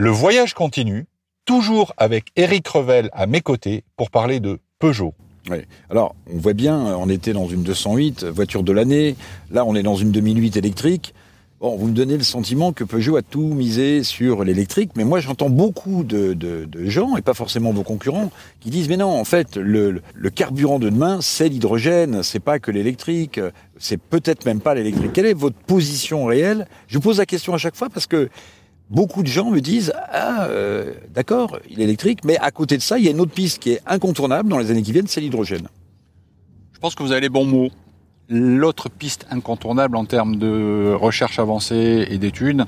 Le voyage continue, toujours avec Eric Revel à mes côtés pour parler de Peugeot. Oui. Alors, on voit bien, on était dans une 208, voiture de l'année. Là, on est dans une 2008 électrique. Bon, vous me donnez le sentiment que Peugeot a tout misé sur l'électrique, mais moi j'entends beaucoup de, gens, et pas forcément vos concurrents, qui disent mais non, en fait, le carburant de demain, c'est l'hydrogène, c'est pas que l'électrique, c'est peut-être même pas l'électrique. Quelle est votre position réelle? Je vous pose la question à chaque fois parce que beaucoup de gens me disent ah euh, d'accord, il est électrique, mais à côté de ça, il y a une autre piste qui est incontournable dans les années qui viennent, c'est l'hydrogène. Je pense que vous avez les bons mots. L'autre piste incontournable en termes de recherche avancée et d'études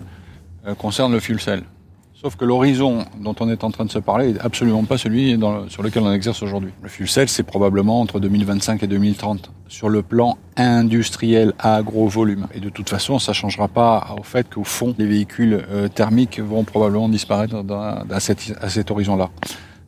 euh, concerne le fuel cell. Sauf que l'horizon dont on est en train de se parler est absolument pas celui sur lequel on exerce aujourd'hui. Le fuel cell, c'est probablement entre 2025 et 2030 sur le plan industriel à gros volume. Et de toute façon, ça changera pas au fait qu'au fond, les véhicules euh, thermiques vont probablement disparaître à, cet, horizon-là.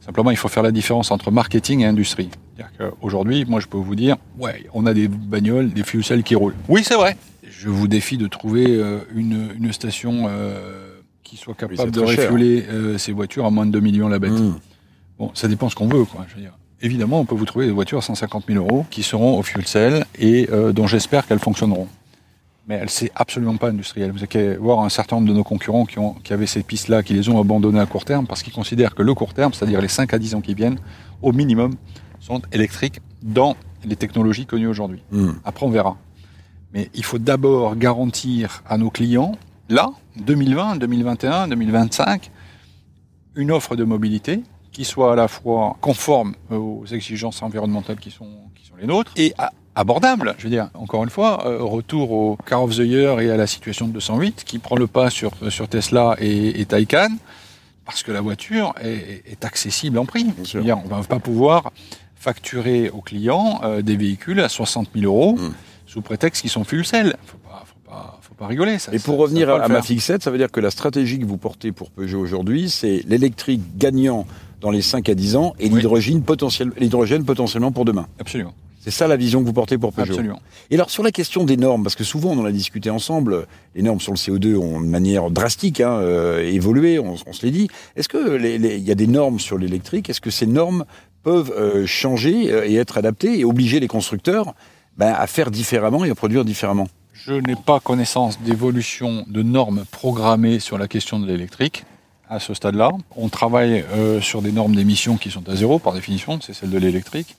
Simplement, il faut faire la différence entre marketing et industrie. Qu'aujourd'hui, moi, je peux vous dire, ouais, on a des bagnoles, des fuel cells qui roulent. Oui, c'est vrai. Je vous défie de trouver euh, une, une station euh, qui soit capable de refueler euh, ces voitures à moins de 2 millions la bête. Mmh. Bon, ça dépend ce qu'on veut, quoi. Je veux dire. Évidemment, on peut vous trouver des voitures à 150 000 euros qui seront au fuel cell et euh, dont j'espère qu'elles fonctionneront. Mais elle c'est absolument pas industrielle. Vous allez voir un certain nombre de nos concurrents qui, ont, qui avaient ces pistes-là, qui les ont abandonnées à court terme parce qu'ils considèrent que le court terme, c'est-à-dire les 5 à 10 ans qui viennent, au minimum, sont électriques dans les technologies connues aujourd'hui. Mmh. Après, on verra. Mais il faut d'abord garantir à nos clients, là, 2020, 2021, 2025, une offre de mobilité qui soit à la fois conforme aux exigences environnementales qui sont, qui sont les nôtres et abordable. Je veux dire, encore une fois, euh, retour au Car of the Year et à la situation de 208 qui prend le pas sur, sur Tesla et, et Taycan parce que la voiture est, est accessible en prix. Dire, on va pas pouvoir facturer aux clients euh, des véhicules à 60 000 euros mmh. sous prétexte qu'ils sont fuel cell. Faut pas, pas, faut pas rigoler. Ça, et pour ça, revenir à, à ma fixette, ça veut dire que la stratégie que vous portez pour Peugeot aujourd'hui, c'est l'électrique gagnant dans les 5 à 10 ans et oui. l'hydrogène potentiel, potentiellement pour demain. Absolument. C'est ça la vision que vous portez pour Peugeot. Absolument. Et alors sur la question des normes, parce que souvent on en a discuté ensemble, les normes sur le CO2 ont de manière drastique hein, euh, évolué, on, on se l'est dit. Est-ce que il y a des normes sur l'électrique Est-ce que ces normes peuvent euh, changer euh, et être adaptées et obliger les constructeurs ben, à faire différemment et à produire différemment? Je n'ai pas connaissance d'évolution de normes programmées sur la question de l'électrique à ce stade-là. On travaille euh, sur des normes d'émissions qui sont à zéro par définition, c'est celle de l'électrique,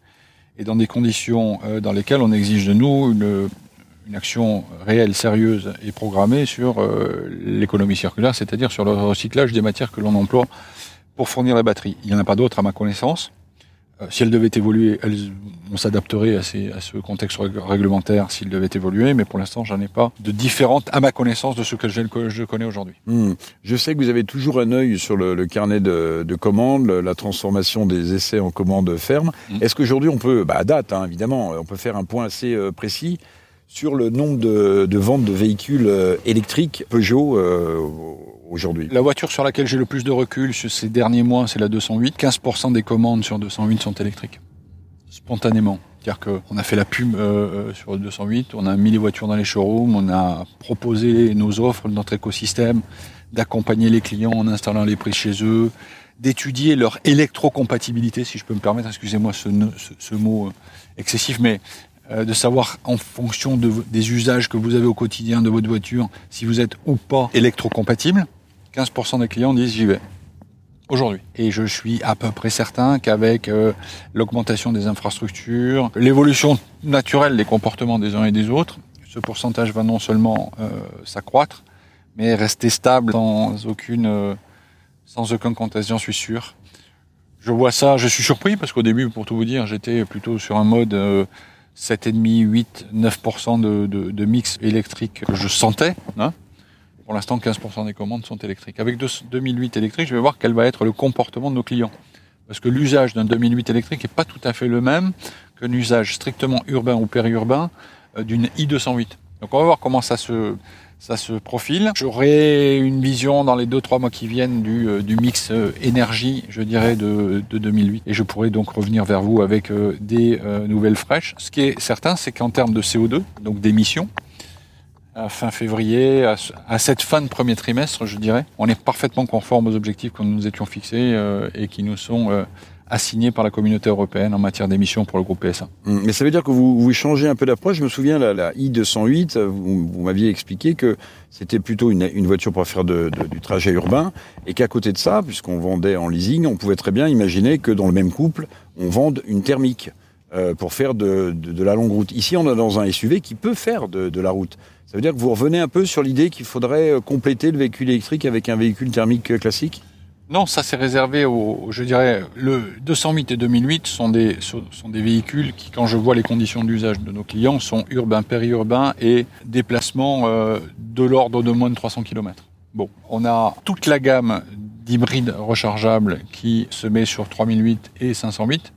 et dans des conditions euh, dans lesquelles on exige de nous une, une action réelle, sérieuse et programmée sur euh, l'économie circulaire, c'est-à-dire sur le recyclage des matières que l'on emploie pour fournir la batterie. Il n'y en a pas d'autres à ma connaissance. Euh, si elles devaient évoluer, elles, on s'adapterait à, ce contexte réglementaire s'il devait évoluer, mais pour l'instant, j'en ai pas de différentes à ma connaissance de ce que je, connais aujourd'hui. Mmh. Je sais que vous avez toujours un œil sur le, le carnet de, de, commandes, la transformation des essais en commandes fermes. Mmh. Est-ce qu'aujourd'hui, on peut, bah, à date, hein, évidemment, on peut faire un point assez euh, précis sur le nombre de, ventes de véhicules euh, électriques Peugeot euh, aujourd'hui La voiture sur laquelle j'ai le plus de recul sur ces derniers mois, c'est la 208. 15% des commandes sur 208 sont électriques, spontanément. C'est-à-dire qu'on a fait la pub euh, sur 208, on a mis les voitures dans les showrooms, on a proposé nos offres, notre écosystème, d'accompagner les clients en installant les prix chez eux, d'étudier leur électrocompatibilité, si je peux me permettre, excusez-moi ce, mot excessif, mais euh, de savoir en fonction de, des usages que vous avez au quotidien de votre voiture si vous êtes ou pas électrocompatible. 15% des clients disent j'y vais aujourd'hui. Et je suis à peu près certain qu'avec euh, l'augmentation des infrastructures, l'évolution naturelle des comportements des uns et des autres, ce pourcentage va non seulement euh, s'accroître, mais rester stable sans aucune, euh, sans aucun contexte, j'en suis sûr. Je vois ça, je suis surpris parce qu'au début, pour tout vous dire, j'étais plutôt sur un mode euh, 7,5, 8, 9% de, de, de, mix électrique que je sentais. Hein Pour l'instant, 15% des commandes sont électriques. Avec 2008 électrique, je vais voir quel va être le comportement de nos clients. Parce que l'usage d'un 2008 électrique n'est pas tout à fait le même qu'un usage strictement urbain ou périurbain euh, d'une i208. Donc on va voir comment ça se, ça se profile. J'aurai une vision dans les 2-3 mois qui viennent du, euh, du mix euh, énergie, je dirais, de, de, 2008. Et je pourrai donc revenir vers vous avec euh, des nouvelles fraîches. Ce qui est certain, c'est qu'en termes de CO2, donc d'émissions, à fin février, à, ce- à cette fin de premier trimestre, je dirais. On est parfaitement conforme aux objectifs que nous nous étions fixés et qui nous sont euh, assignés par la communauté européenne en matière d'émissions pour le groupe PSA. Hum, Mais ça veut dire que vous, changez un peu d'approche. Je me souviens, la, la I208, euh, vous, m'aviez expliqué que c'était plutôt une, voiture pour faire du trajet urbain et qu'à côté de ça, puisqu'on vendait en leasing, on pouvait très bien imaginer que dans le même couple, on vende une thermique euh, pour faire de, de- la longue route. Ici, on est dans un SUV qui peut faire de, de la route. Ça veut dire que vous revenez un peu sur l'idée qu'il faudrait euh, compléter le véhicule électrique avec un véhicule thermique euh, classique? Non, ça c'est réservé au, je dirais, le 208 et 2008 sont des, sont des véhicules qui, quand je vois les conditions d'usage de nos clients, sont urbains, périurbains et déplacements euh, de l'ordre de moins de 300 km. Bon, on a toute la gamme d'hybrides rechargeables qui se met sur 3008 et 508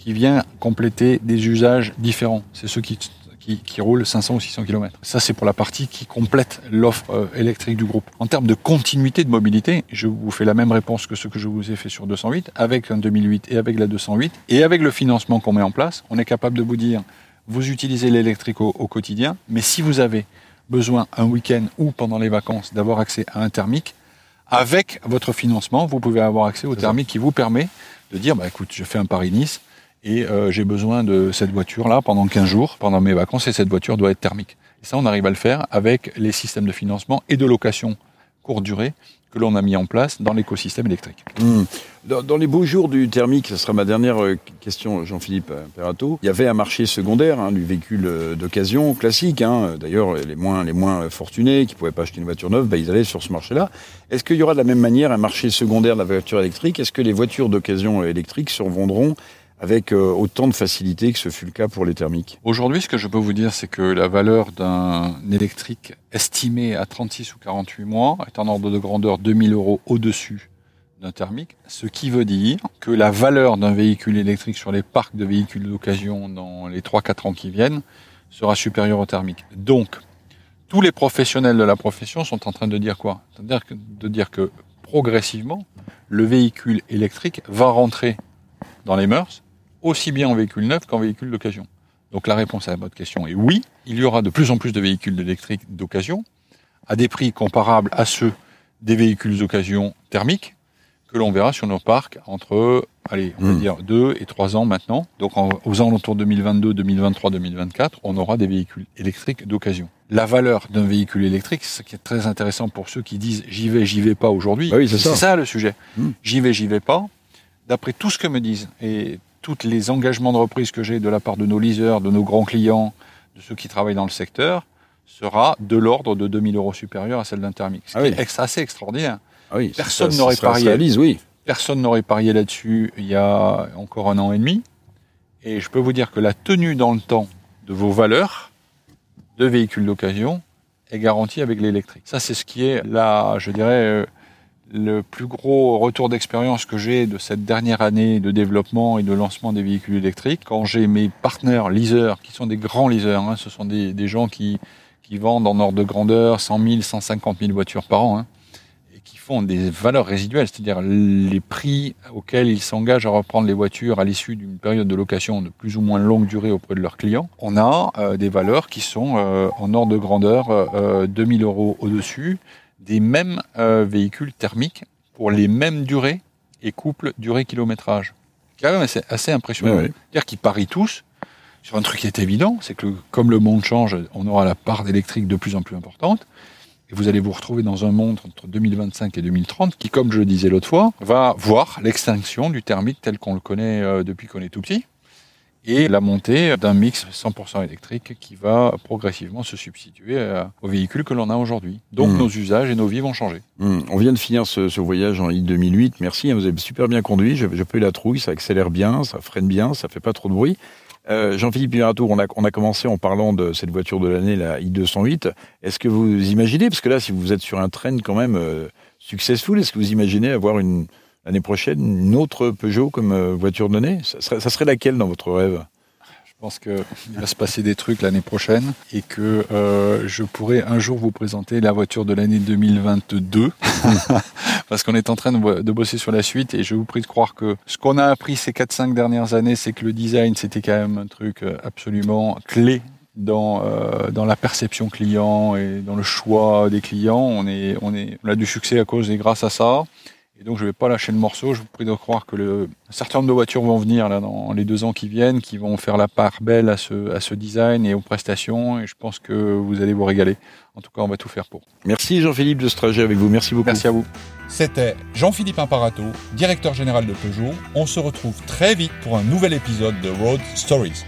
qui vient compléter des usages différents. C'est ceux qui, qui, qui roulent 500 ou 600 km. Ça, c'est pour la partie qui complète l'offre euh, électrique du groupe. En termes de continuité de mobilité, je vous fais la même réponse que ce que je vous ai fait sur 208, avec un 2008 et avec la 208, et avec le financement qu'on met en place, on est capable de vous dire, vous utilisez l'électrique au, au quotidien, mais si vous avez besoin un week-end ou pendant les vacances d'avoir accès à un thermique, avec votre financement, vous pouvez avoir accès au ça. thermique qui vous permet de dire, bah, écoute, je fais un Paris-Nice, et euh, j'ai besoin de cette voiture-là pendant 15 jours, pendant mes vacances, et cette voiture doit être thermique. Et ça, on arrive à le faire avec les systèmes de financement et de location courte durée que l'on a mis en place dans l'écosystème électrique. Hum. Dans, les beaux jours du thermique, ce sera ma dernière euh, question, Jean-Philippe euh, Perrato. Il y avait un marché secondaire hein, du véhicule euh, d'occasion classique. Hein. D'ailleurs, les moins, les moins fortunés qui pouvaient pas acheter une voiture neuve, bah, ils allaient sur ce marché-là. Est-ce qu'il y aura de la même manière un marché secondaire de la voiture électrique? Est-ce que les voitures d'occasion électriques se revendront avec euh, autant de facilité que ce fut le cas pour les thermiques. Aujourd'hui, ce que je peux vous dire, c'est que la valeur d'un électrique estimé à 36 ou 48 mois est en ordre de grandeur 2000 euros au-dessus d'un thermique, ce qui veut dire que la valeur d'un véhicule électrique sur les parcs de véhicules d'occasion dans les 3-4 ans qui viennent sera supérieure au thermique. Donc, tous les professionnels de la profession sont en train de dire quoi? C'est-à-dire de dire que progressivement, le véhicule électrique va rentrer dans les mœurs, aussi bien en véhicule neuf qu'en véhicule d'occasion. Donc la réponse à votre question est oui, il y aura de plus en plus de véhicules électriques d'occasion à des prix comparables à ceux des véhicules d'occasion thermiques que l'on verra sur nos parcs entre, allez, on va Mm. dire deux et trois ans maintenant. Donc en- aux alentours 2022, 2023, 2024, on aura des véhicules électriques d'occasion. La valeur d'un véhicule électrique, ce qui est très intéressant pour ceux qui disent j'y vais, j'y vais pas aujourd'hui. Bah oui, c'est ça. ça le sujet. Mm. J'y vais, j'y vais pas. D'après tout ce que me disent et tous les engagements de reprise que j'ai de la part de nos leasers, de nos grands clients, de ceux qui travaillent dans le secteur, sera de l'ordre de 2000 euros supérieur à celle d'un thermique. Ce Ah oui. est ex- assez extraordinaire. Ah oui, Personne n'aurait parié. réalise, oui. Personne n'aurait parié là-dessus il y a encore un an et demi. Et je peux vous dire que la tenue dans le temps de vos valeurs de véhicules d'occasion est garantie avec l'électrique. Ça, c'est ce qui est là, je dirais, euh, le plus gros retour d'expérience que j'ai de cette dernière année de développement et de lancement des véhicules électriques. Quand j'ai mes partenaires leasers, qui sont des grands leasers, hein, ce sont des, gens qui, qui vendent en ordre de grandeur 100 000, 150 000 voitures par an, hein, et qui font des valeurs résiduelles, c'est-à-dire les prix auxquels ils s'engagent à reprendre les voitures à l'issue d'une période de location de plus ou moins longue durée auprès de leurs clients. On a euh, des valeurs qui sont euh, en ordre de grandeur euh, 2000 euros au-dessus des mêmes euh, véhicules thermiques pour les mêmes durées et couples durée-kilométrage. Quand même assez, assez impressionnant. Ouais, ouais. C'est-à-dire qu'ils parient tous sur un truc qui est évident, c'est que comme le monde change, on aura la part d'électrique de plus en plus importante. Et vous allez vous retrouver dans un monde entre 2025 et 2030 qui, comme je le disais l'autre fois, va voir l'extinction du thermique tel qu'on le connaît euh, depuis qu'on est tout petit et la montée d'un mix 100% électrique qui va progressivement se substituer aux véhicules que l'on a aujourd'hui. Donc Mhm. nos usages et nos vies vont changer. Hum, On vient de finir ce, ce voyage en I 2008. Merci, hein, vous avez super bien conduit. J'ai pas eu la trouille, ça accélère bien, ça freine bien, ça fait pas trop de bruit. Euh, Jean-Philippe on a, on a commencé en parlant de cette voiture de l'année, la i208. Est-ce que vous imaginez, parce que là, si vous êtes sur un train quand même euh, successful, est-ce que vous imaginez avoir une l'année prochaine une autre Peugeot comme euh, voiture de l'année ça serait, ça serait laquelle dans votre rêve? Je pense qu'il va se passer des trucs l'année prochaine et que euh, je pourrai un jour vous présenter la voiture de l'année 2022 parce qu'on est en train de, de bosser sur la suite et je vous prie de croire que ce qu'on a appris ces 4-5 dernières années, c'est que le design, c'était quand même un truc euh, absolument clé dans, euh, dans la perception client et dans le choix des clients. On, est, on, est, on a du succès à cause et grâce à ça. Et donc je vais pas lâcher le morceau. Je vous prie de croire que le, un certain nombre de voitures vont venir là dans les deux ans qui viennent, qui vont faire la part belle à ce, à ce design et aux prestations. Et je pense que vous allez vous régaler. En tout cas, on va tout faire pour. Merci Jean-Philippe de ce trajet avec vous. Merci beaucoup. Merci à vous. C'était Jean-Philippe Imparato, directeur général de Peugeot. On se retrouve très vite pour un nouvel épisode de Road Stories.